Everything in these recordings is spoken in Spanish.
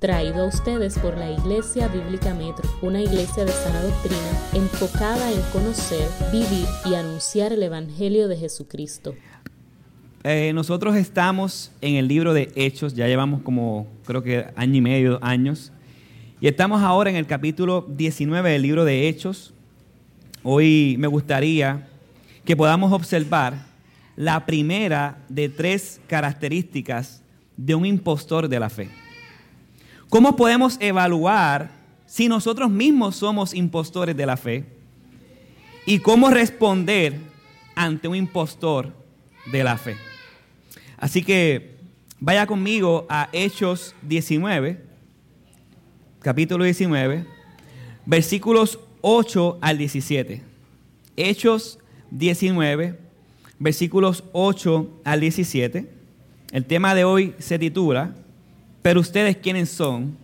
Traído a ustedes por la Iglesia Bíblica Metro, una iglesia de sana doctrina enfocada en conocer, vivir y anunciar el Evangelio de Jesucristo. Eh, nosotros estamos en el libro de Hechos, ya llevamos como creo que año y medio, años, y estamos ahora en el capítulo 19 del libro de Hechos. Hoy me gustaría que podamos observar la primera de tres características de un impostor de la fe. ¿Cómo podemos evaluar si nosotros mismos somos impostores de la fe? ¿Y cómo responder ante un impostor de la fe? Así que vaya conmigo a Hechos 19, capítulo 19, versículos 8 al 17. Hechos 19, versículos 8 al 17. El tema de hoy se titula pero ustedes, ¿quiénes son?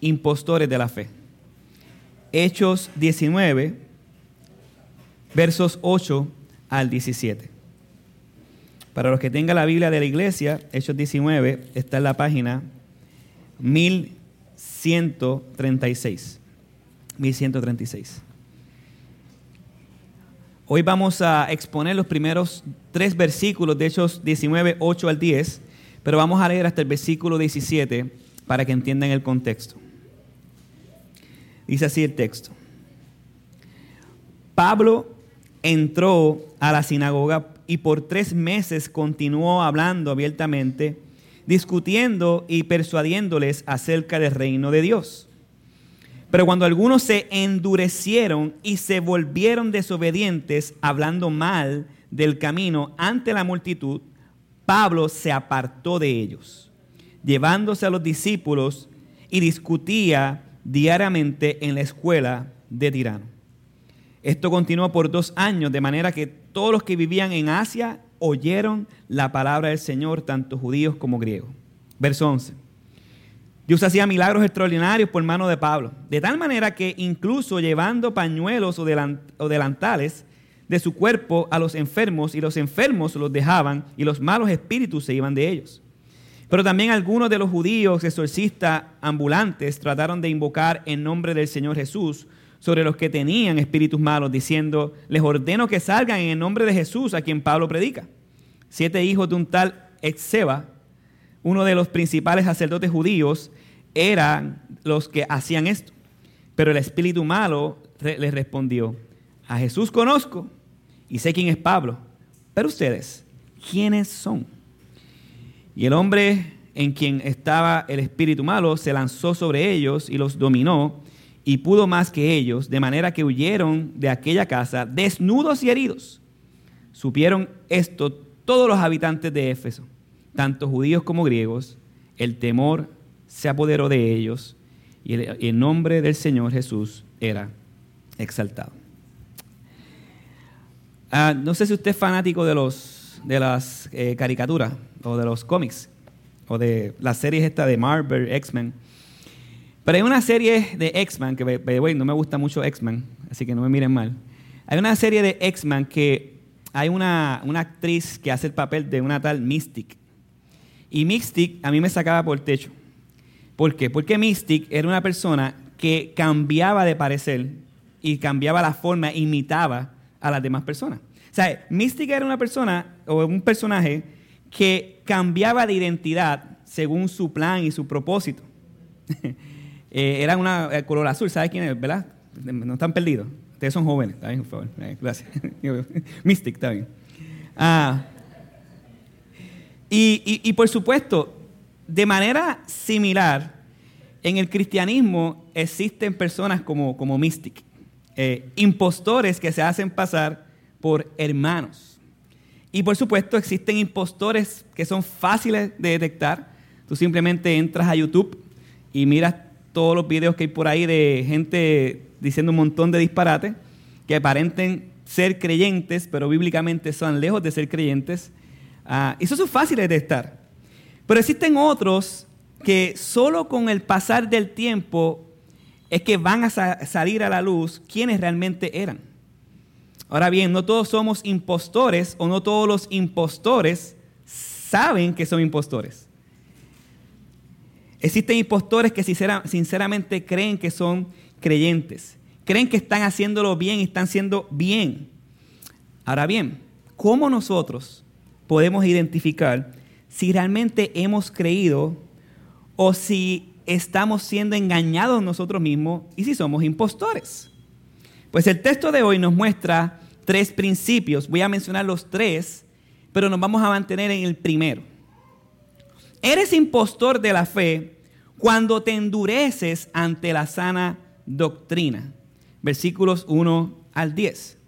Impostores de la fe. Hechos 19, versos 8 al 17. Para los que tengan la Biblia de la iglesia, Hechos 19 está en la página 1136. 1136. Hoy vamos a exponer los primeros tres versículos de Hechos 19, 8 al 10 pero vamos a leer hasta el versículo 17 para que entiendan el contexto. Dice así el texto. Pablo entró a la sinagoga y por tres meses continuó hablando abiertamente, discutiendo y persuadiéndoles acerca del reino de Dios. Pero cuando algunos se endurecieron y se volvieron desobedientes, hablando mal del camino ante la multitud, Pablo se apartó de ellos, llevándose a los discípulos y discutía diariamente en la escuela de Tirano. Esto continuó por dos años, de manera que todos los que vivían en Asia oyeron la palabra del Señor, tanto judíos como griegos. Verso 11. Dios hacía milagros extraordinarios por mano de Pablo, de tal manera que incluso llevando pañuelos o delantales, de su cuerpo a los enfermos y los enfermos los dejaban y los malos espíritus se iban de ellos. Pero también algunos de los judíos exorcistas ambulantes trataron de invocar en nombre del Señor Jesús sobre los que tenían espíritus malos, diciendo, les ordeno que salgan en el nombre de Jesús a quien Pablo predica. Siete hijos de un tal Exeba, uno de los principales sacerdotes judíos, eran los que hacían esto. Pero el espíritu malo les respondió, a Jesús conozco y sé quién es Pablo, pero ustedes, ¿quiénes son? Y el hombre en quien estaba el espíritu malo se lanzó sobre ellos y los dominó y pudo más que ellos, de manera que huyeron de aquella casa desnudos y heridos. Supieron esto todos los habitantes de Éfeso, tanto judíos como griegos, el temor se apoderó de ellos y el, nombre del Señor Jesús era exaltado. Ah, no sé si usted es fanático de, los, de las eh, caricaturas o de los cómics o de las series esta de Marvel, X-Men. Pero hay una serie de X-Men, que no me gusta mucho X-Men, así que no me miren mal. Hay una serie de X-Men que hay una, una, actriz que hace el papel de una tal Mystic. Y Mystic a mí me sacaba por el techo. ¿Por qué? Porque Mystic era una persona que cambiaba de parecer y cambiaba la forma, imitaba a las demás personas. O sea, Mística era una persona o un personaje que cambiaba de identidad según su plan y su propósito. Eh, era una eh, color azul, ¿sabes quién es? ¿Verdad? No están perdidos. Ustedes son jóvenes, está bien, por favor. Eh, gracias. Mystic, está bien. Ah, y, por supuesto, de manera similar, en el cristianismo existen personas como, como Mystic. Eh, impostores que se hacen pasar por hermanos. Y por supuesto existen impostores que son fáciles de detectar. Tú simplemente entras a YouTube y miras todos los videos que hay por ahí de gente diciendo un montón de disparates que aparenten ser creyentes, pero bíblicamente son lejos de ser creyentes. Ah, esos son fáciles de detectar. Pero existen otros que solo con el pasar del tiempo es que van a salir a la luz quiénes realmente eran. Ahora bien, no todos somos impostores o no todos los impostores saben que son impostores. Existen impostores que sinceramente creen que son creyentes, creen que están haciéndolo bien y están siendo bien. Ahora bien, ¿cómo nosotros podemos identificar si realmente hemos creído o si estamos siendo engañados nosotros mismos y si somos impostores? Pues el texto de hoy nos muestra tres principios. Voy a mencionar los tres, pero nos vamos a mantener en el primero. Eres impostor de la fe cuando te endureces ante la sana doctrina. Versículos 1 al 10.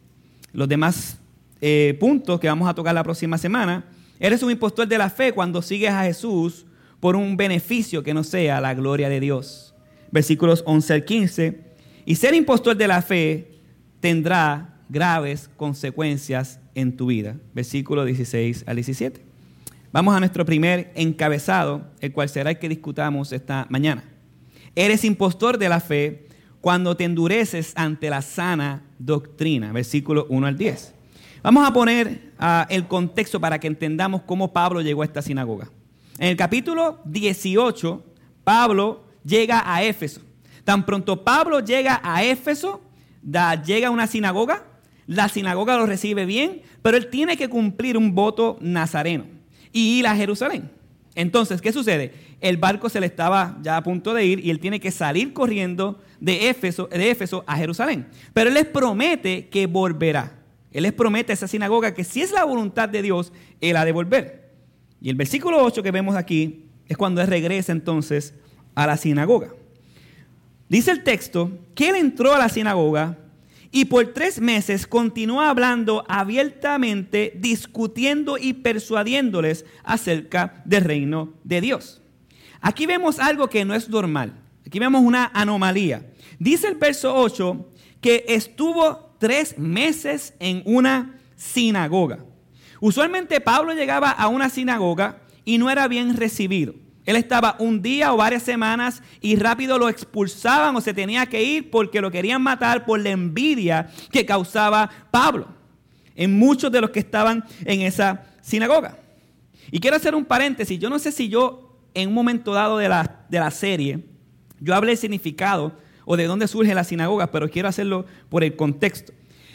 Los demás eh, puntos que vamos a tocar la próxima semana. Eres un impostor de la fe cuando sigues a Jesús por un beneficio que no sea la gloria de Dios. Versículos 11 al 15. Y ser impostor de la fe tendrá graves consecuencias en tu vida. Versículo 16 al 17. Vamos a nuestro primer encabezado, el cual será el que discutamos esta mañana. Eres impostor de la fe cuando te endureces ante la sana doctrina. Versículo 1 al 10. Vamos a poner uh, el contexto para que entendamos cómo Pablo llegó a esta sinagoga. En el capítulo 18, Pablo llega a Éfeso. Tan pronto Pablo llega a Éfeso, llega a una sinagoga, la sinagoga lo recibe bien, pero él tiene que cumplir un voto nazareno y ir a Jerusalén. Entonces, ¿qué sucede? El barco se le estaba ya a punto de ir y él tiene que salir corriendo de Éfeso, de Éfeso a Jerusalén. Pero él les promete que volverá. Él les promete a esa sinagoga que si es la voluntad de Dios, él ha de volver. Y el versículo 8 que vemos aquí es cuando él regresa entonces a la sinagoga. Dice el texto que él entró a la sinagoga y por tres meses continuó hablando abiertamente, discutiendo y persuadiéndoles acerca del reino de Dios. Aquí vemos algo que no es normal. Aquí vemos una anomalía. Dice el verso 8 que estuvo tres meses en una sinagoga. Usualmente Pablo llegaba a una sinagoga y no era bien recibido. Él estaba un día o varias semanas y rápido lo expulsaban o se tenía que ir porque lo querían matar por la envidia que causaba Pablo en muchos de los que estaban en esa sinagoga. Y quiero hacer un paréntesis. Yo no sé si yo en un momento dado de la, de la serie, yo hablé del significado o de dónde surge la sinagoga, pero quiero hacerlo por el contexto.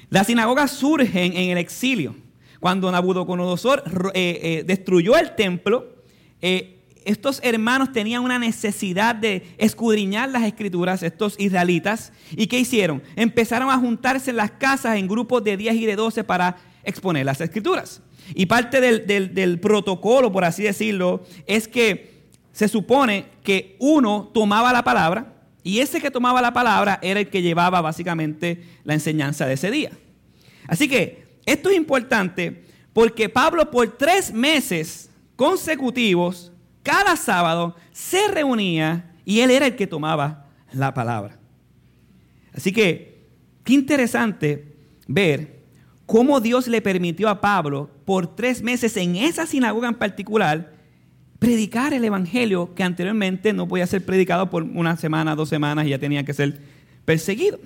Las sinagogas surgen en el exilio. Cuando Nabucodonosor eh, eh, destruyó el templo, eh, estos hermanos tenían una necesidad de escudriñar las escrituras, estos israelitas, ¿y qué hicieron? Empezaron a juntarse en las casas en grupos de 10 y de 12 para exponer las escrituras. Y parte del, del protocolo, por así decirlo, es que se supone que uno tomaba la palabra y ese que tomaba la palabra era el que llevaba básicamente la enseñanza de ese día. Así que esto es importante porque Pablo por tres meses consecutivos cada sábado se reunía y él era el que tomaba la palabra. Así que, qué interesante ver cómo Dios le permitió a Pablo por tres meses en esa sinagoga en particular predicar el Evangelio que anteriormente no podía ser predicado por una semana, dos semanas y ya tenía que ser perseguido.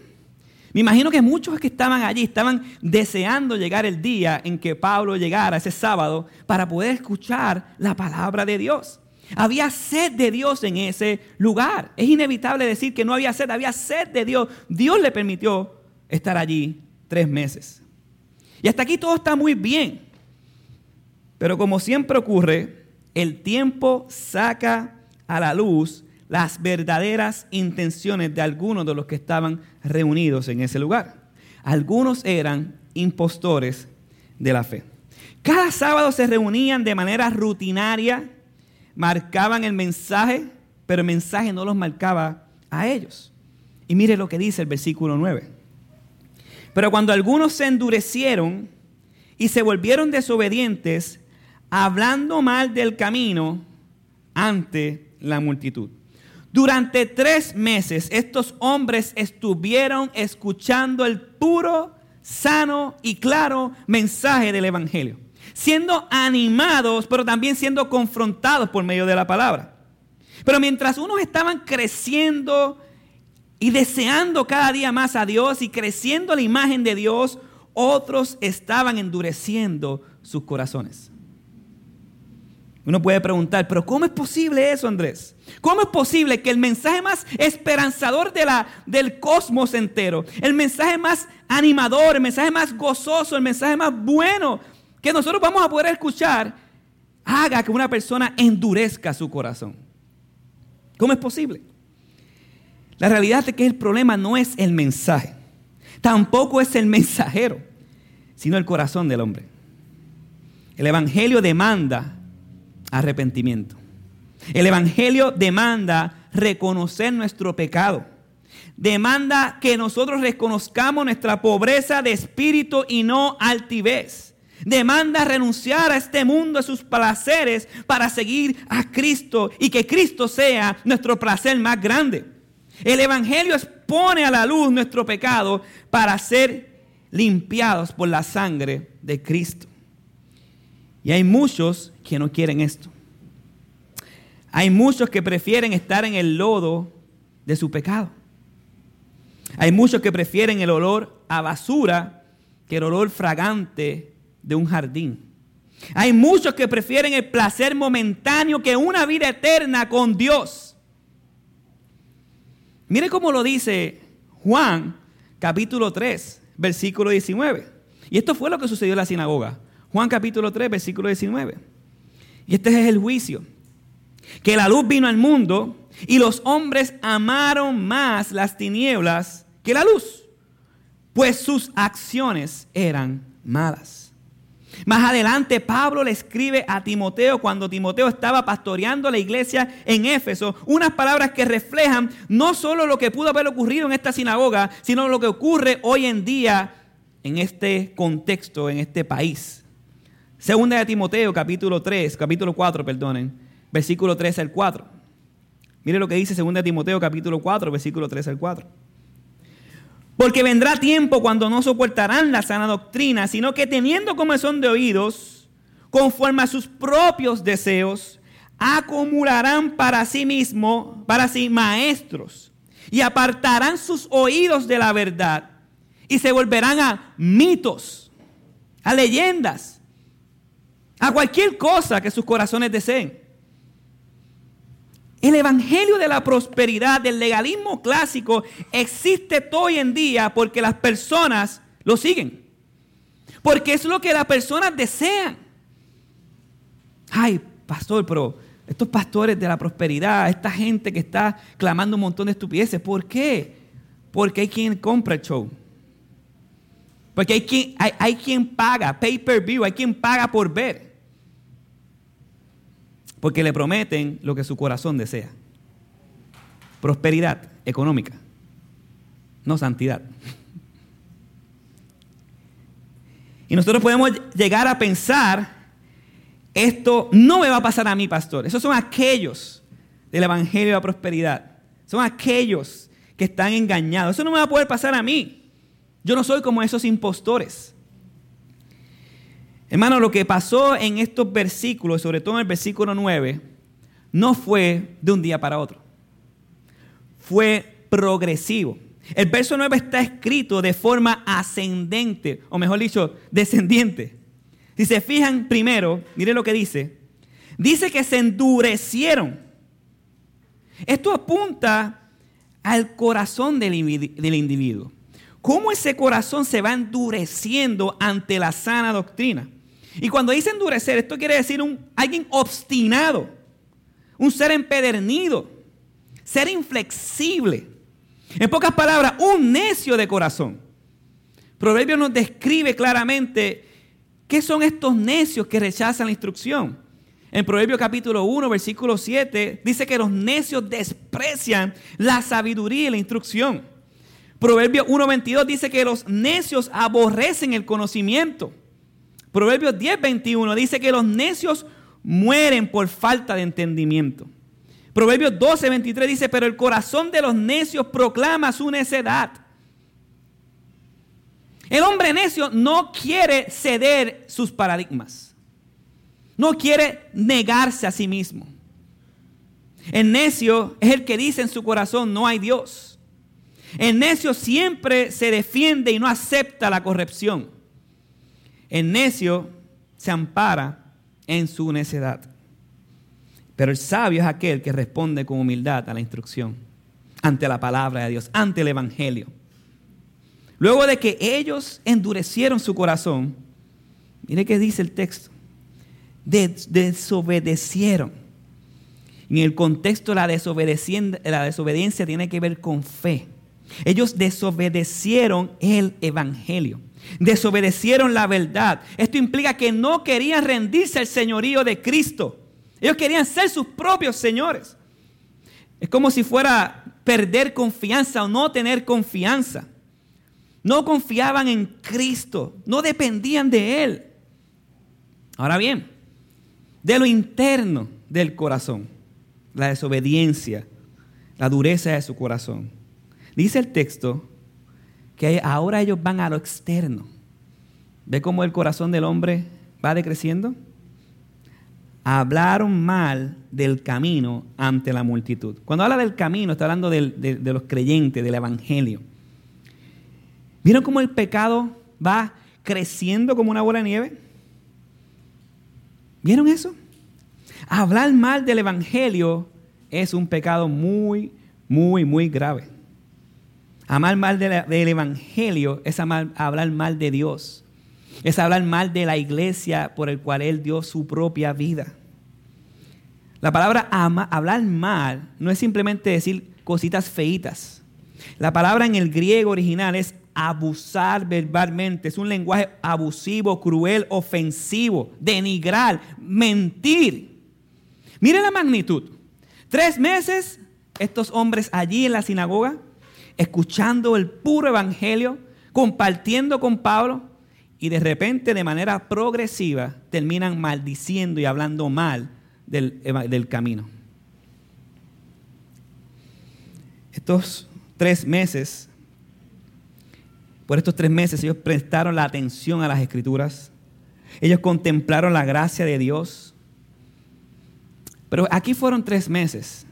Me imagino que muchos que estaban allí estaban deseando llegar el día en que Pablo llegara ese sábado para poder escuchar la palabra de Dios. Había sed de Dios en ese lugar. Es inevitable decir que no había sed, había sed de Dios. Dios le permitió estar allí tres meses. Y hasta aquí todo está muy bien. Pero como siempre ocurre, el tiempo saca a la luz las verdaderas intenciones de algunos de los que estaban reunidos en ese lugar. Algunos eran impostores de la fe. Cada sábado se reunían de manera rutinaria marcaban el mensaje, pero el mensaje no los marcaba a ellos. Y mire lo que dice el versículo 9. Pero cuando algunos se endurecieron y se volvieron desobedientes, hablando mal del camino ante la multitud. Durante tres meses estos hombres estuvieron escuchando el puro, sano y claro mensaje del Evangelio siendo animados, pero también siendo confrontados por medio de la palabra. Pero mientras unos estaban creciendo y deseando cada día más a Dios y creciendo la imagen de Dios, otros estaban endureciendo sus corazones. Uno puede preguntar, pero ¿cómo es posible eso, Andrés? ¿Cómo es posible que el mensaje más esperanzador de la, del cosmos entero, el mensaje más animador, el mensaje más gozoso, el mensaje más bueno que nosotros vamos a poder escuchar, haga que una persona endurezca su corazón? ¿Cómo es posible? La realidad es que el problema no es el mensaje, tampoco es el mensajero, sino el corazón del hombre. El Evangelio demanda arrepentimiento. El Evangelio demanda reconocer nuestro pecado. Demanda que nosotros reconozcamos nuestra pobreza de espíritu y no altivez. Demanda renunciar a este mundo, a sus placeres, para seguir a Cristo y que Cristo sea nuestro placer más grande. El Evangelio expone a la luz nuestro pecado para ser limpiados por la sangre de Cristo. Y hay muchos que no quieren esto. Hay muchos que prefieren estar en el lodo de su pecado. Hay muchos que prefieren el olor a basura que el olor fragante de un jardín. Hay muchos que prefieren el placer momentáneo que una vida eterna con Dios. Mire cómo lo dice Juan capítulo 3, versículo 19. Y esto fue lo que sucedió en la sinagoga. Juan capítulo 3, versículo 19. Y este es el juicio. Que la luz vino al mundo y los hombres amaron más las tinieblas que la luz, pues sus acciones eran malas. Más adelante Pablo le escribe a Timoteo cuando Timoteo estaba pastoreando la iglesia en Éfeso, unas palabras que reflejan no solo lo que pudo haber ocurrido en esta sinagoga, sino lo que ocurre hoy en día en este contexto, en este país. Segunda de Timoteo, capítulo 3, capítulo 4, perdonen, versículo 3 al 4. Mire lo que dice Segunda de Timoteo, capítulo 4, versículo 3 al 4. Porque vendrá tiempo cuando no soportarán la sana doctrina, sino que teniendo comezón de oídos, conforme a sus propios deseos, acumularán para sí mismo, para sí maestros, y apartarán sus oídos de la verdad, y se volverán a mitos, a leyendas a cualquier cosa que sus corazones deseen. El evangelio de la prosperidad, del legalismo clásico, existe hoy en día porque las personas lo siguen. Porque es lo que las personas desean. Ay, pastor, pero estos pastores de la prosperidad, esta gente que está clamando un montón de estupideces, ¿por qué? Porque hay quien compra el show. Porque hay quien, hay, hay quien paga, pay per view, hay quien paga por ver. Porque le prometen lo que su corazón desea. Prosperidad económica, no santidad. Y nosotros podemos llegar a pensar, esto no me va a pasar a mí, pastor. Esos son aquellos del Evangelio de la Prosperidad. Son aquellos que están engañados. Eso no me va a poder pasar a mí. Yo no soy como esos impostores. Hermano, lo que pasó en estos versículos, sobre todo en el versículo 9, no fue de un día para otro. Fue progresivo. El verso 9 está escrito de forma ascendente, o mejor dicho, descendiente. Si se fijan primero, mire lo que dice. Dice que se endurecieron. Esto apunta al corazón del individuo. ¿Cómo ese corazón se va endureciendo ante la sana doctrina? Y cuando dice endurecer, esto quiere decir un, alguien obstinado, un ser empedernido, ser inflexible. En pocas palabras, un necio de corazón. Proverbio nos describe claramente qué son estos necios que rechazan la instrucción. En Proverbio capítulo 1, versículo 7, dice que los necios desprecian la sabiduría y la instrucción. Proverbio 1.22 dice que los necios aborrecen el conocimiento. Proverbios 10, 21 dice que los necios mueren por falta de entendimiento. Proverbios 12, 23 dice, pero el corazón de los necios proclama su necedad. El hombre necio no quiere ceder sus paradigmas. No quiere negarse a sí mismo. El necio es el que dice en su corazón, no hay Dios. El necio siempre se defiende y no acepta la corrección. El necio se ampara en su necedad. Pero el sabio es aquel que responde con humildad a la instrucción, ante la palabra de Dios, ante el Evangelio. Luego de que ellos endurecieron su corazón, mire qué dice el texto, desobedecieron. En el contexto la la desobediencia tiene que ver con fe. Ellos desobedecieron el Evangelio, desobedecieron la verdad. Esto implica que no querían rendirse al señorío de Cristo. Ellos querían ser sus propios señores. Es como si fuera perder confianza o no tener confianza. No confiaban en Cristo, no dependían de Él. Ahora bien, de lo interno del corazón, la desobediencia, la dureza de su corazón. Dice el texto que ahora ellos van a lo externo. ¿Ve cómo el corazón del hombre va decreciendo? Hablaron mal del camino ante la multitud. Cuando habla del camino, está hablando de, de los creyentes, del evangelio. ¿Vieron cómo el pecado va creciendo como una bola de nieve? ¿Vieron eso? Hablar mal del Evangelio es un pecado muy, muy, muy grave. Hablar mal del Evangelio es hablar mal de Dios. Es hablar mal de la iglesia por el cual Él dio su propia vida. La palabra hablar mal no es simplemente decir cositas feitas. La palabra en el griego original es abusar verbalmente. Es un lenguaje abusivo, cruel, ofensivo, denigrar, mentir. Mire la magnitud. Tres meses estos hombres allí en la sinagoga, escuchando el puro evangelio, compartiendo con Pablo, y de repente de manera progresiva terminan maldiciendo y hablando mal del, del camino. Estos tres meses por estos tres meses ellos prestaron la atención a las escrituras. Ellos contemplaron la gracia de Dios. Pero aquí fueron tres meses.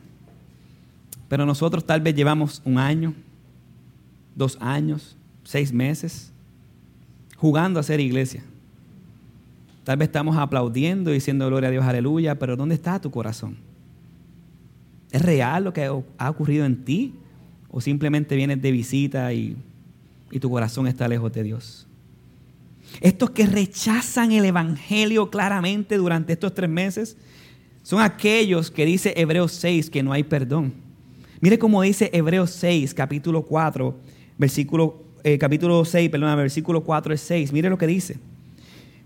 Pero nosotros tal vez llevamos un año, dos años, seis meses, jugando a ser iglesia. Tal vez estamos aplaudiendo, diciendo gloria a Dios, aleluya, pero ¿dónde está tu corazón? ¿Es real lo que ha ocurrido en ti? ¿O simplemente vienes de visita y y tu corazón está lejos de Dios. Estos que rechazan el Evangelio claramente durante estos tres meses son aquellos que dice Hebreos 6 que no hay perdón. Mire cómo dice Hebreos 6, capítulo 4, versículo, eh, capítulo 6, perdón, versículo 4 y 6. Mire lo que dice.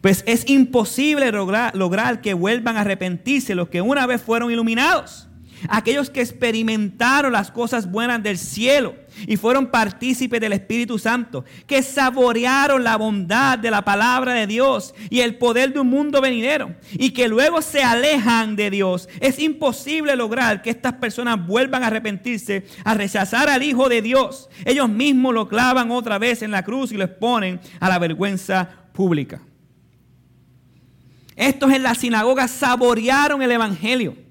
Pues es imposible lograr, lograr que vuelvan a arrepentirse los que una vez fueron iluminados aquellos que experimentaron las cosas buenas del cielo y fueron partícipes del Espíritu Santo, que saborearon la bondad de la palabra de Dios y el poder de un mundo venidero y que luego se alejan de Dios. Es imposible lograr que estas personas vuelvan a arrepentirse, a rechazar al Hijo de Dios. Ellos mismos lo clavan otra vez en la cruz y lo exponen a la vergüenza pública. Estos en la sinagoga saborearon el Evangelio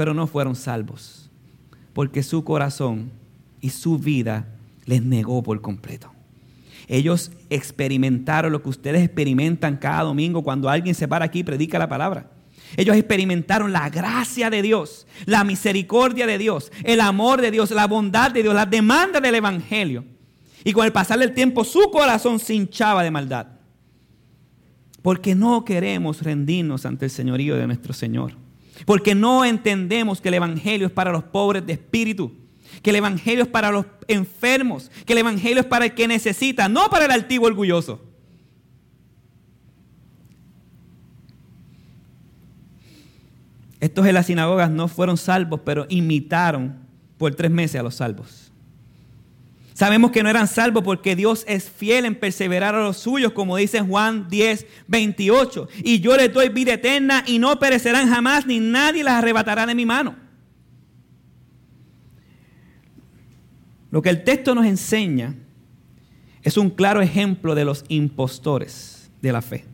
pero no fueron salvos, porque su corazón y su vida les negó por completo. Ellos experimentaron lo que ustedes experimentan cada domingo cuando alguien se para aquí y predica la palabra. Ellos experimentaron la gracia de Dios, la misericordia de Dios, el amor de Dios, la bondad de Dios, la demanda del Evangelio. Y con el pasar del tiempo su corazón se hinchaba de maldad. Porque no queremos rendirnos ante el señorío de nuestro Señor. Porque no entendemos que el Evangelio es para los pobres de espíritu, que el Evangelio es para los enfermos, que el Evangelio es para el que necesita, no para el altivo orgulloso. Estos en las sinagogas no fueron salvos, pero imitaron por tres meses a los salvos. Sabemos que no eran salvos porque Dios es fiel en perseverar a los suyos, como dice Juan 10, 28. Y yo les doy vida eterna y no perecerán jamás, ni nadie las arrebatará de mi mano. Lo que el texto nos enseña es un claro ejemplo de los impostores de la fe.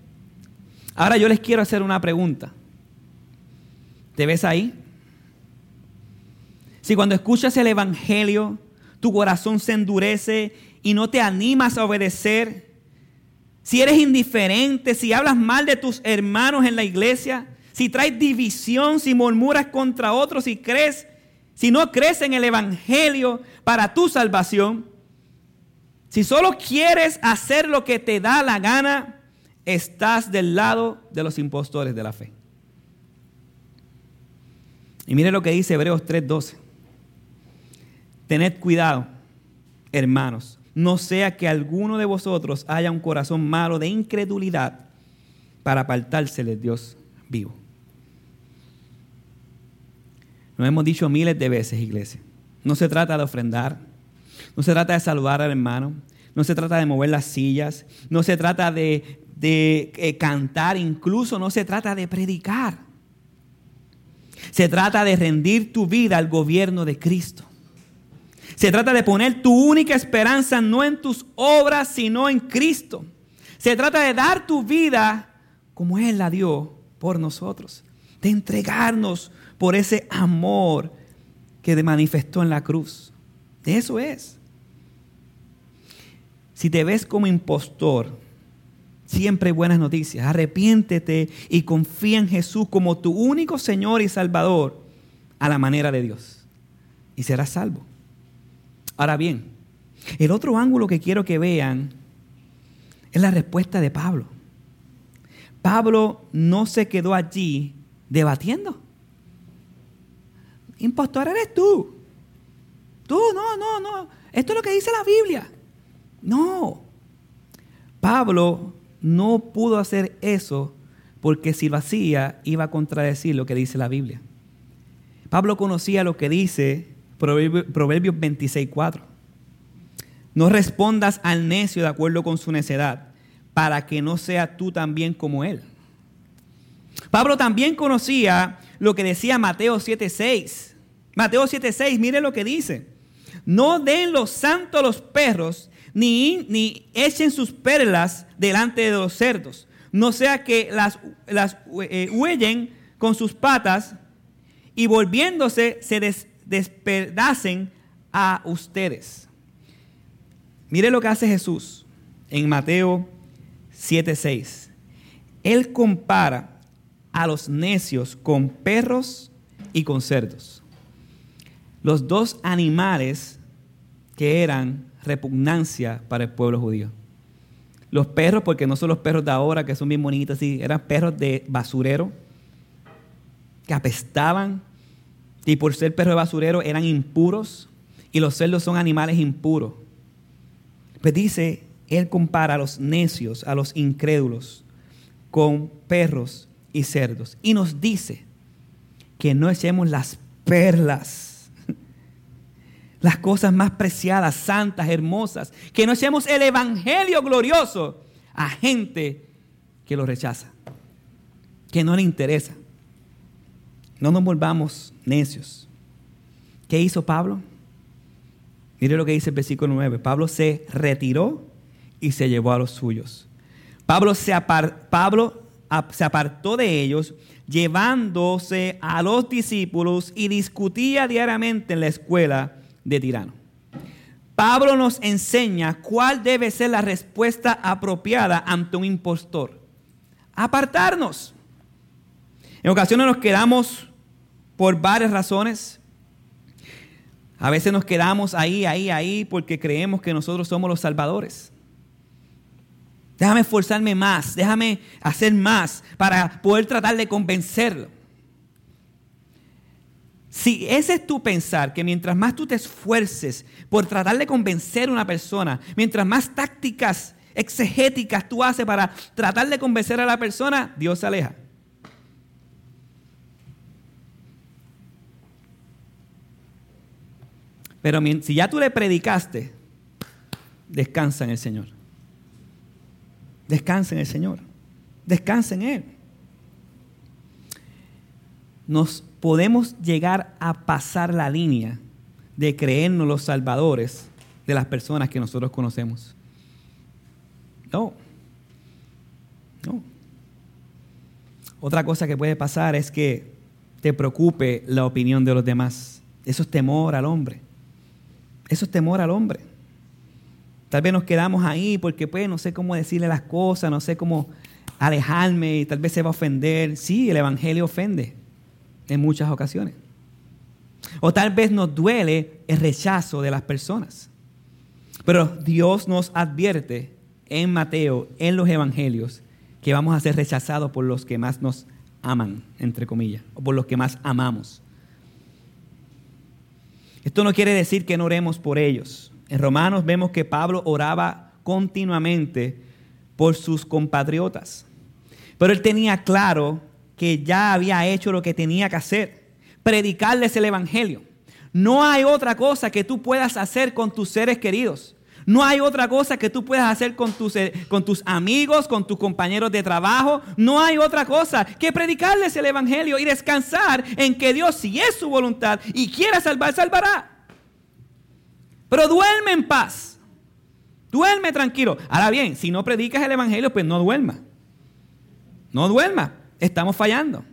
Ahora yo les quiero hacer una pregunta. ¿Te ves ahí? Si cuando escuchas el Evangelio tu corazón se endurece y no te animas a obedecer, si eres indiferente, si hablas mal de tus hermanos en la iglesia, si traes división, si murmuras contra otros, si crees, si no crees en el Evangelio para tu salvación, si solo quieres hacer lo que te da la gana, estás del lado de los impostores de la fe. Y mire lo que dice Hebreos 3:12. Tened cuidado, hermanos, no sea que alguno de vosotros haya un corazón malo de incredulidad para apartarse de Dios vivo. Nos hemos dicho miles de veces, iglesia. No se trata de ofrendar, no se trata de saludar al hermano, no se trata de mover las sillas, no se trata de, eh, cantar, incluso no se trata de predicar. Se trata de rendir tu vida al gobierno de Cristo. Se trata de poner tu única esperanza no en tus obras, sino en Cristo. Se trata de dar tu vida como Él la dio por nosotros. De entregarnos por ese amor que manifestó en la cruz. De eso es. Si te ves como impostor, siempre buenas noticias. Arrepiéntete y confía en Jesús como tu único Señor y Salvador a la manera de Dios. Y serás salvo. Ahora bien, el otro ángulo que quiero que vean es la respuesta de Pablo. Pablo no se quedó allí debatiendo. Impostor eres tú. Tú, no, no, no. Esto es lo que dice la Biblia. No. Pablo no pudo hacer eso porque si lo hacía iba a contradecir lo que dice la Biblia. Pablo conocía lo que dice Proverbios 26.4. No respondas al necio de acuerdo con su necedad, para que no seas tú también como él. Pablo también conocía lo que decía Mateo 7.6. Mateo 7.6, mire lo que dice. No den los santos a los perros, ni, ni echen sus perlas delante de los cerdos. No sea que las, las eh, huellen con sus patas y volviéndose se des, despedacen a ustedes. Mire lo que hace Jesús en Mateo 7:6. Él compara a los necios con perros y con cerdos. Los dos animales que eran repugnancia para el pueblo judío. Los perros, porque no son los perros de ahora que son bien bonitos, eran perros de basurero que apestaban, y por ser perro de basurero eran impuros y los cerdos son animales impuros. Pues dice, él compara a los necios, a los incrédulos, con perros y cerdos. Y nos dice que no echemos las perlas, las cosas más preciadas, santas, hermosas, que no echemos el evangelio glorioso a gente que lo rechaza, que no le interesa. No nos volvamos necios. ¿Qué hizo Pablo? Mire lo que dice el versículo 9. Pablo se retiró y se llevó a los suyos. Pablo se, Pablo se apartó de ellos, llevándose a los discípulos y discutía diariamente en la escuela de Tirano. Pablo nos enseña cuál debe ser la respuesta apropiada ante un impostor. Apartarnos. En ocasiones nos quedamos por varias razones. A veces nos quedamos ahí, ahí, ahí porque creemos que nosotros somos los salvadores. Déjame esforzarme más, déjame hacer más para poder tratar de convencerlo. Si ese es tu pensar, que mientras más tú te esfuerces por tratar de convencer a una persona, mientras más tácticas exegéticas tú haces para tratar de convencer a la persona, Dios se aleja. Pero si ya tú le predicaste, descansa en el Señor. Descansa en el Señor. Descansa en Él. Nos podemos llegar a pasar la línea de creernos los salvadores de las personas que nosotros conocemos. No. No. Otra cosa que puede pasar es que te preocupe la opinión de los demás. Eso es temor al hombre. Eso es temor al hombre. Tal vez nos quedamos ahí porque pues no sé cómo decirle las cosas, no sé cómo alejarme y tal vez se va a ofender. Sí, el Evangelio ofende en muchas ocasiones. O tal vez nos duele el rechazo de las personas. Pero Dios nos advierte en Mateo, en los Evangelios, que vamos a ser rechazados por los que más nos aman, entre comillas, o por los que más amamos. Esto no quiere decir que no oremos por ellos. En Romanos vemos que Pablo oraba continuamente por sus compatriotas. Pero él tenía claro que ya había hecho lo que tenía que hacer, predicarles el Evangelio. No hay otra cosa que tú puedas hacer con tus seres queridos. No hay otra cosa que tú puedas hacer con tus, eh, con tus amigos, con tus compañeros de trabajo. No hay otra cosa que predicarles el Evangelio y descansar en que Dios, si es su voluntad y quiera salvar, salvará. Pero duerme en paz. Duerme tranquilo. Ahora bien, si no predicas el Evangelio, pues no duerma. No duerma. Estamos fallando.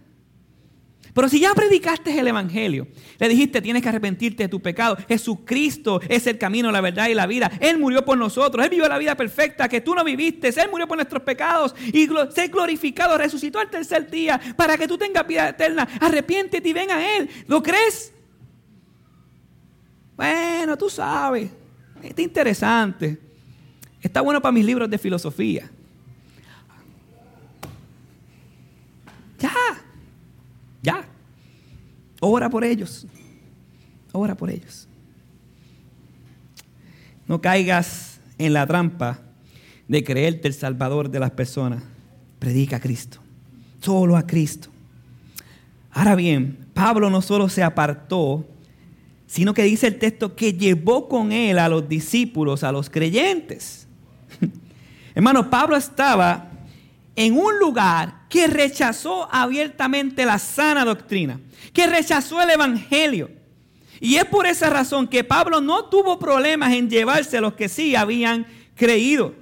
Pero si ya predicaste el Evangelio, le dijiste tienes que arrepentirte de tu pecado, Jesucristo es el camino, la verdad y la vida. Él murió por nosotros, Él vivió la vida perfecta que tú no viviste, Él murió por nuestros pecados y se glorificado, resucitó al tercer día para que tú tengas vida eterna. Arrepiéntete y ven a Él. ¿Lo crees? Bueno, tú sabes, está interesante. Está bueno para mis libros de filosofía. Ya, ya. Ora por ellos. Ora por ellos. No caigas en la trampa de creerte el salvador de las personas. Predica a Cristo. Solo a Cristo. Ahora bien, Pablo no solo se apartó, sino que dice el texto que llevó con él a los discípulos, a los creyentes. Hermano, Pablo estaba en un lugar que rechazó abiertamente la sana doctrina, que rechazó el Evangelio. Y es por esa razón que Pablo no tuvo problemas en llevarse a los que sí habían creído.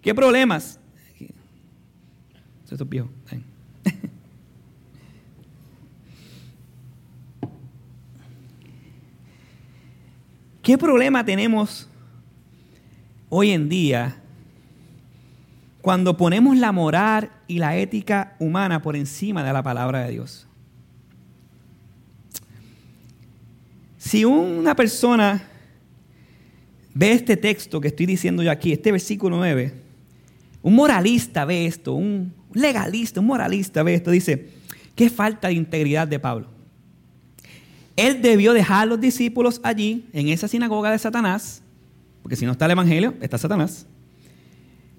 ¿Qué problemas? Esto es ¿Qué problema tenemos hoy en día cuando ponemos la moral y la ética humana por encima de la palabra de Dios. Si una persona ve este texto que estoy diciendo yo aquí, este versículo 9, un moralista ve esto, un legalista, un moralista ve esto, dice, qué falta de integridad de Pablo. Él debió dejar a los discípulos allí, en esa sinagoga de Satanás, porque si no está el Evangelio, está Satanás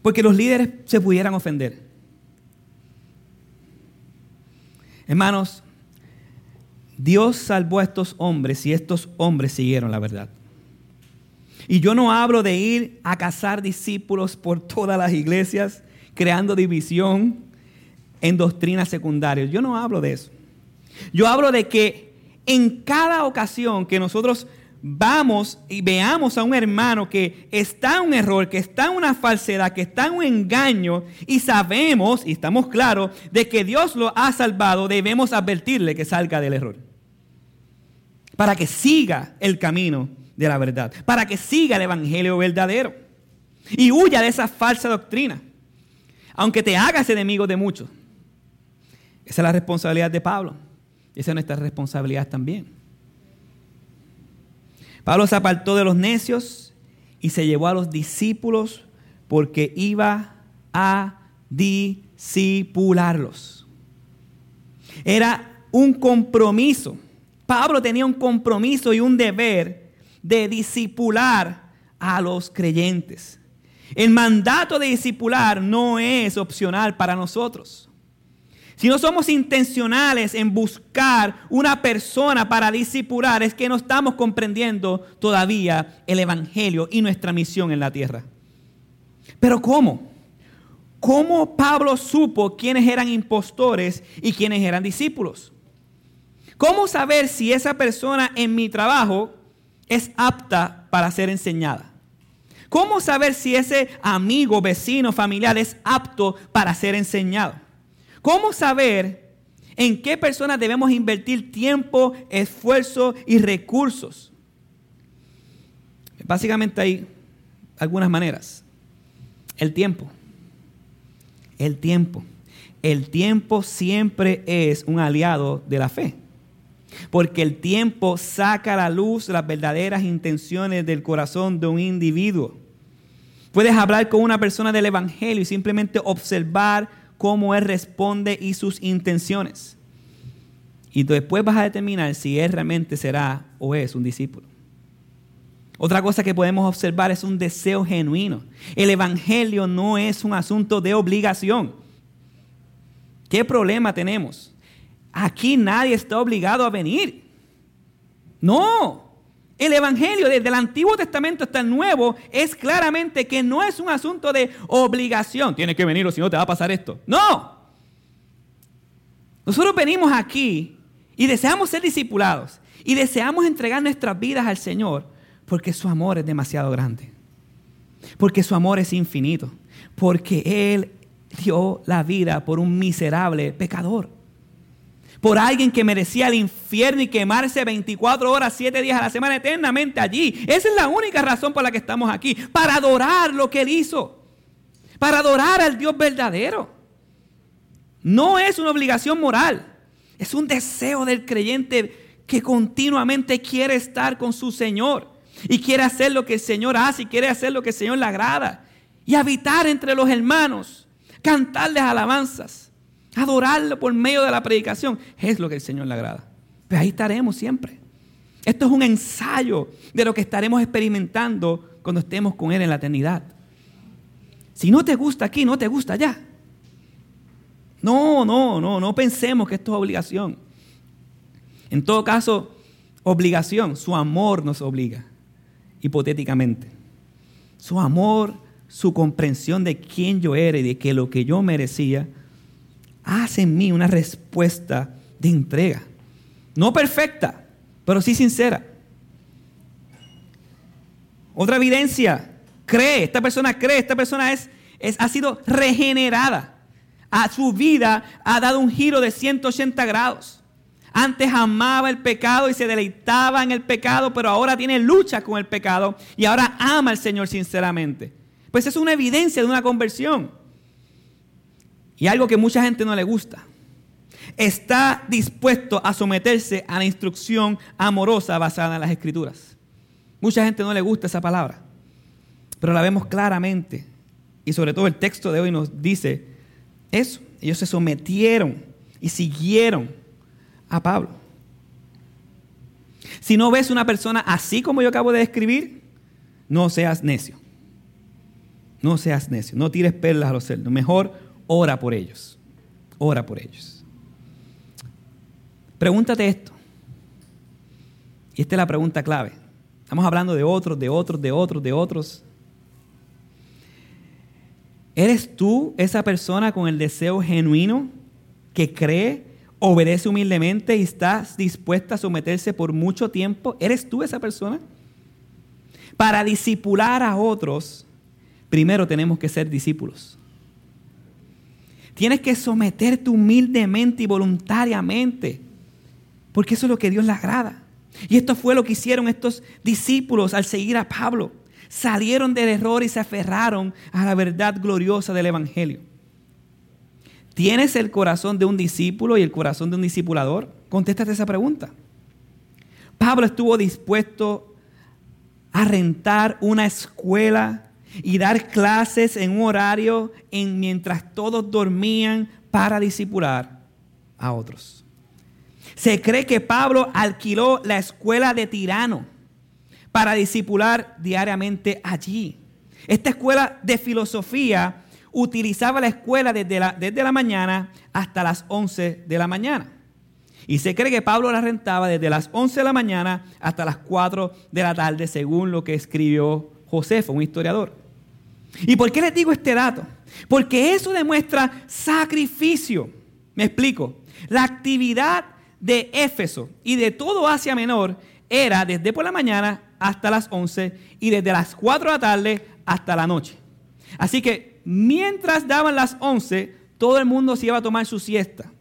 porque los líderes se pudieran ofender. Hermanos, Dios salvó a estos hombres y estos hombres siguieron la verdad. Y yo no hablo de ir a cazar discípulos por todas las iglesias, creando división en doctrinas secundarias. Yo no hablo de eso. Yo hablo de que en cada ocasión que nosotros vamos y veamos a un hermano que está en un error, que está en una falsedad, que está en un engaño y sabemos y estamos claros de que Dios lo ha salvado, debemos advertirle que salga del error. Para que siga el camino de la verdad, para que siga el evangelio verdadero y huya de esa falsa doctrina, aunque te hagas enemigo de muchos. Esa es la responsabilidad de Pablo. Esa es nuestra responsabilidad también. Pablo se apartó de los necios y se llevó a los discípulos porque iba a discipularlos. Era un compromiso. Pablo tenía un compromiso y un deber de discipular a los creyentes. El mandato de discipular no es opcional para nosotros. Si no somos intencionales en buscar una persona para disipular, es que no estamos comprendiendo todavía el Evangelio y nuestra misión en la tierra. Pero ¿cómo? ¿Cómo Pablo supo quiénes eran impostores y quiénes eran discípulos? ¿Cómo saber si esa persona en mi trabajo es apta para ser enseñada? ¿Cómo saber si ese amigo, vecino, familiar es apto para ser enseñado? ¿Cómo saber en qué personas debemos invertir tiempo, esfuerzo y recursos? Básicamente hay algunas maneras. El tiempo. El tiempo. El tiempo siempre es un aliado de la fe. Porque el tiempo saca a la luz las verdaderas intenciones del corazón de un individuo. Puedes hablar con una persona del Evangelio y simplemente observar cómo él responde y sus intenciones. Y después vas a determinar si él realmente será o es un discípulo. Otra cosa que podemos observar es un deseo genuino. El Evangelio no es un asunto de obligación. ¿Qué problema tenemos? Aquí nadie está obligado a venir. No. El Evangelio desde el Antiguo Testamento hasta el Nuevo es claramente que no es un asunto de obligación. Tienes que venir o si no te va a pasar esto. No. Nosotros venimos aquí y deseamos ser discipulados y deseamos entregar nuestras vidas al Señor porque su amor es demasiado grande. Porque su amor es infinito. Porque Él dio la vida por un miserable pecador por alguien que merecía el infierno y quemarse 24 horas, 7 días a la semana eternamente allí. Esa es la única razón por la que estamos aquí, para adorar lo que Él hizo, para adorar al Dios verdadero. No es una obligación moral, es un deseo del creyente que continuamente quiere estar con su Señor y quiere hacer lo que el Señor hace y quiere hacer lo que el Señor le agrada y habitar entre los hermanos, cantarles alabanzas Adorarlo por medio de la predicación es lo que el Señor le agrada. Pues ahí estaremos siempre. Esto es un ensayo de lo que estaremos experimentando cuando estemos con Él en la eternidad. Si no te gusta aquí, no te gusta allá. No, no, no, no pensemos que esto es obligación. En todo caso, obligación, su amor nos obliga, hipotéticamente. Su amor, su comprensión de quién yo era y de que lo que yo merecía, hace en mí una respuesta de entrega. No perfecta, pero sí sincera. Otra evidencia, cree, esta persona cree, esta persona es, es, ha sido regenerada. A su vida ha dado un giro de 180 grados. Antes amaba el pecado y se deleitaba en el pecado, pero ahora tiene lucha con el pecado y ahora ama al Señor sinceramente. Pues es una evidencia de una conversión. Y algo que mucha gente no le gusta. Está dispuesto a someterse a la instrucción amorosa basada en las escrituras. Mucha gente no le gusta esa palabra, pero la vemos claramente. Y sobre todo el texto de hoy nos dice eso. Ellos se sometieron y siguieron a Pablo. Si no ves una persona así como yo acabo de describir, no seas necio. No seas necio. No tires perlas a los cerdos. Mejor ora por ellos. Ora por ellos. Pregúntate esto. Y esta es la pregunta clave. Estamos hablando de otros, de otros, de otros, de otros. ¿Eres tú esa persona con el deseo genuino que cree, obedece humildemente y estás dispuesta a someterse por mucho tiempo? ¿Eres tú esa persona? Para disipular a otros, primero tenemos que ser discípulos. Tienes que someterte humildemente y voluntariamente, porque eso es lo que Dios le agrada. Y esto fue lo que hicieron estos discípulos al seguir a Pablo. Salieron del error y se aferraron a la verdad gloriosa del Evangelio. ¿Tienes el corazón de un discípulo y el corazón de un discipulador? Contéstate esa pregunta. Pablo estuvo dispuesto a rentar una escuela y dar clases en un horario en mientras todos dormían para disipular a otros. Se cree que Pablo alquiló la escuela de Tirano para disipular diariamente allí. Esta escuela de filosofía utilizaba la escuela desde la, desde la mañana hasta las 11 de la mañana. Y se cree que Pablo la rentaba desde las 11 de la mañana hasta las 4 de la tarde, según lo que escribió Josefo, un historiador. ¿Y por qué les digo este dato? Porque eso demuestra sacrificio. Me explico. La actividad de Éfeso y de todo Asia Menor era desde por la mañana hasta las 11 y desde las 4 de la tarde hasta la noche. Así que mientras daban las 11, todo el mundo se iba a tomar su siesta.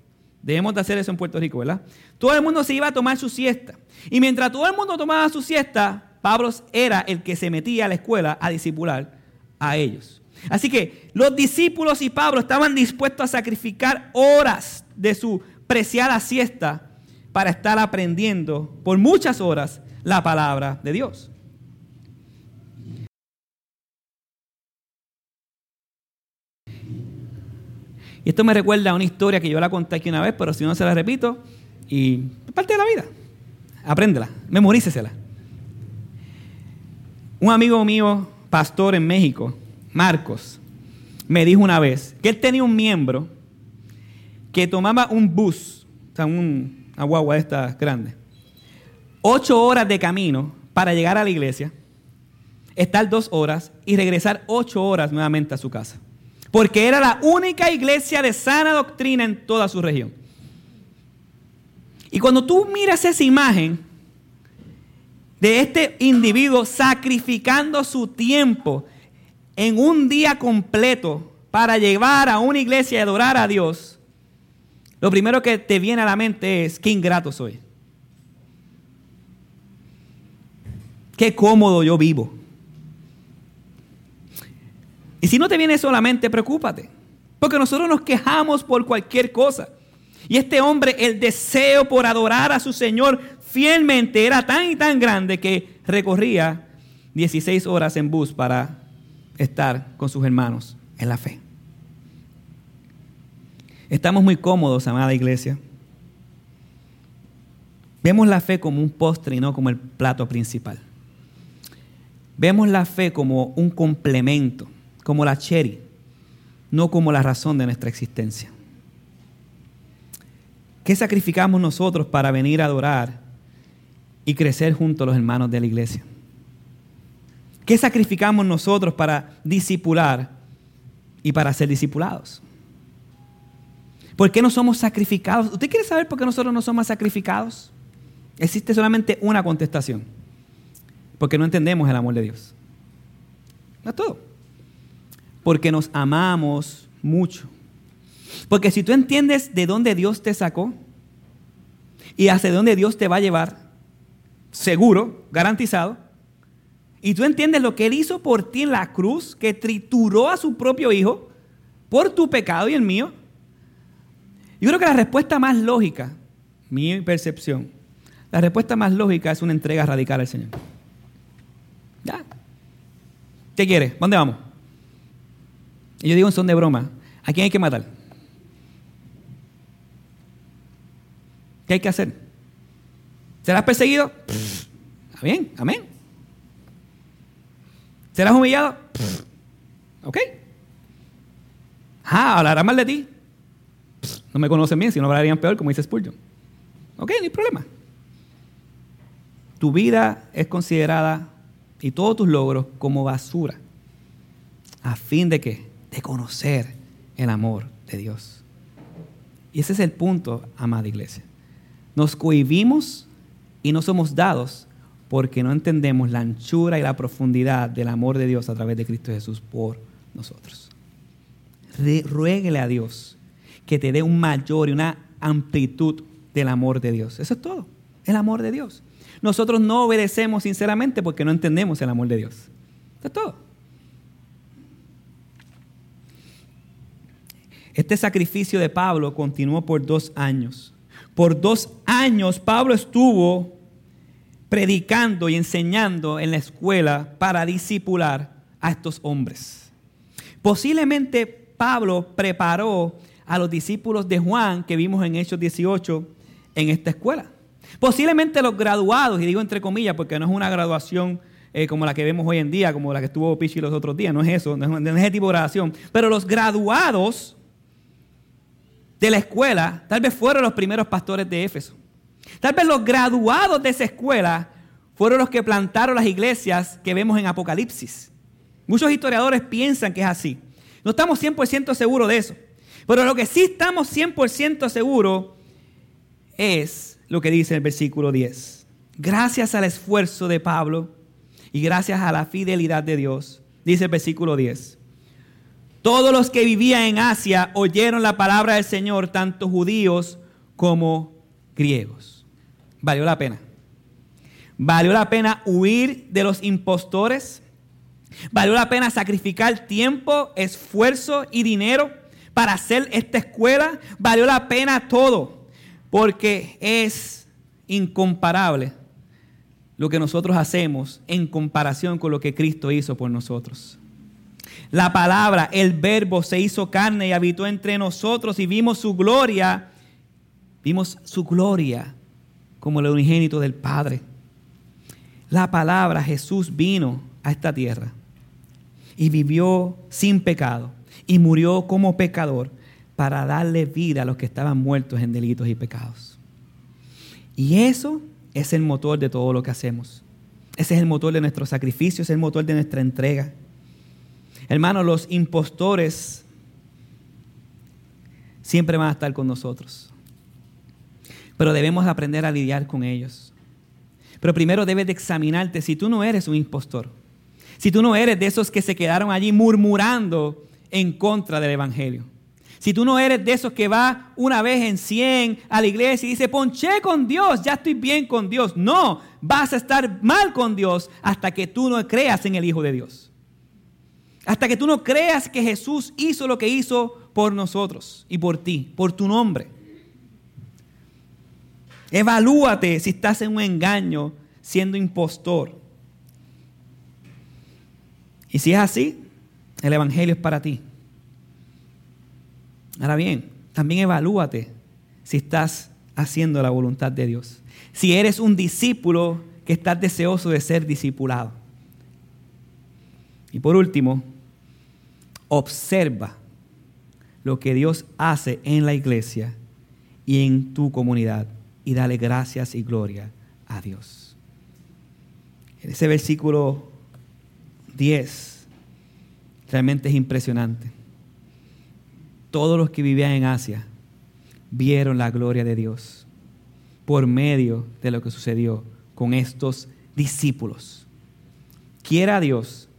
Debemos de hacer eso en Puerto Rico, ¿verdad? Todo el mundo se iba a tomar su siesta. Y mientras todo el mundo tomaba su siesta, Pablo era el que se metía a la escuela a discipular a ellos. Así que los discípulos y Pablo estaban dispuestos a sacrificar horas de su preciada siesta para estar aprendiendo por muchas horas la palabra de Dios. Y esto me recuerda a una historia que yo la conté aquí una vez, pero si no se la repito, y es parte de la vida. Apréndela, memorícesela. Un amigo mío, pastor en México, Marcos, me dijo una vez que él tenía un miembro que tomaba un bus, o sea, un, una guagua de estas grandes, ocho horas de camino para llegar a la iglesia, estar dos horas y regresar ocho horas nuevamente a su casa. Porque era la única iglesia de sana doctrina en toda su región. Y cuando tú miras esa imagen de este individuo sacrificando su tiempo en un día completo para llevar a una iglesia y adorar a Dios, lo primero que te viene a la mente es, qué ingrato soy. Qué cómodo yo vivo. Y si no te viene solamente, preocúpate. Porque nosotros nos quejamos por cualquier cosa. Y este hombre, el deseo por adorar a su Señor fielmente era tan y tan grande que recorría 16 horas en bus para estar con sus hermanos en la fe. Estamos muy cómodos, amada iglesia. Vemos la fe como un postre y no como el plato principal. Vemos la fe como un complemento, como la cherry, no como la razón de nuestra existencia. ¿Qué sacrificamos nosotros para venir a adorar y crecer junto a los hermanos de la iglesia? ¿Qué sacrificamos nosotros para discipular y para ser discipulados? ¿Por qué no somos sacrificados? ¿Usted quiere saber por qué nosotros no somos sacrificados? Existe solamente una contestación. Porque no entendemos el amor de Dios. No es todo. Porque nos amamos mucho. Porque si tú entiendes de dónde Dios te sacó y hacia dónde Dios te va a llevar, seguro, garantizado, y tú entiendes lo que Él hizo por ti en la cruz, que trituró a su propio Hijo por tu pecado y el mío, yo creo que la respuesta más lógica, mi percepción, la respuesta más lógica es una entrega radical al Señor. ¿Ya? ¿Qué quiere? ¿Dónde vamos? Y yo digo en son de broma, ¿a quién hay que matar? ¿Qué hay que hacer? ¿Serás perseguido? Está bien, amén. ¿Serás humillado? ok. Ah, hablará mal de ti. No me conocen bien, si no hablarían peor, como dice Spurgeon. Ok, no problema. Tu vida es considerada y todos tus logros como basura. ¿A fin de qué? De conocer el amor de Dios. Y ese es el punto, amada iglesia. Nos cohibimos y no somos dados porque no entendemos la anchura y la profundidad del amor de Dios a través de Cristo Jesús por nosotros. ruéguele a Dios que te dé un mayor y una amplitud del amor de Dios. Eso es todo, el amor de Dios. Nosotros no obedecemos sinceramente porque no entendemos el amor de Dios. Eso es todo. Este sacrificio de Pablo continuó por dos años. Por dos años Pablo estuvo predicando y enseñando en la escuela para discipular a estos hombres. Posiblemente Pablo preparó a los discípulos de Juan que vimos en Hechos 18 en esta escuela. Posiblemente los graduados, y digo entre comillas porque no es una graduación eh, como la que vemos hoy en día, como la que estuvo Pichi los otros días, no es eso, no es, ese tipo de graduación, pero los graduados de la escuela tal vez fueron los primeros pastores de Éfeso. Tal vez los graduados de esa escuela fueron los que plantaron las iglesias que vemos en Apocalipsis. Muchos historiadores piensan que es así. No estamos 100% seguros de eso. Pero lo que sí estamos 100% seguros es lo que dice el versículo 10. Gracias al esfuerzo de Pablo y gracias a la fidelidad de Dios, dice el versículo 10. Todos los que vivían en Asia oyeron la palabra del Señor, tanto judíos como griegos. Valió la pena. Valió la pena huir de los impostores, Valió la pena sacrificar tiempo, esfuerzo y dinero para hacer esta escuela. Valió la pena todo, porque es incomparable lo que nosotros hacemos en comparación con lo que Cristo hizo por nosotros. La palabra, el verbo se hizo carne y habitó entre nosotros y vimos su gloria. Vimos su gloria como el unigénito del Padre. La palabra, Jesús vino a esta tierra y vivió sin pecado y murió como pecador para darle vida a los que estaban muertos en delitos y pecados. Y eso es el motor de todo lo que hacemos. Ese es el motor de nuestro sacrificio, es el motor de nuestra entrega. Hermanos, los impostores siempre van a estar con nosotros. Pero debemos aprender a lidiar con ellos. Pero primero debes de examinarte si tú no eres un impostor. Si tú no eres de esos que se quedaron allí murmurando en contra del Evangelio. Si tú no eres de esos que va una vez en 100 a la iglesia y dice, ponché con Dios, ya estoy bien con Dios. No, vas a estar mal con Dios hasta que tú no creas en el Hijo de Dios. Hasta que tú no creas que Jesús hizo lo que hizo por nosotros y por ti, por tu nombre. Evalúate si estás en un engaño siendo impostor. Y si es así, el Evangelio es para ti. Ahora bien, también evalúate si estás haciendo la voluntad de Dios. Si eres un discípulo que estás deseoso de ser discipulado. Y por último, observa lo que Dios hace en la iglesia y en tu comunidad y dale gracias y gloria a Dios. Ese versículo 10 realmente es impresionante. Todos los que vivían en Asia vieron la gloria de Dios por medio de lo que sucedió con estos discípulos. Quiera Dios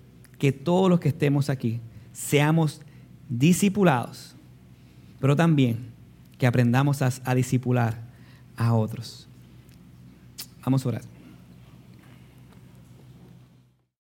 que todos los que estemos aquí seamos discipulados, pero también que aprendamos a, a discipular a otros. Vamos a orar.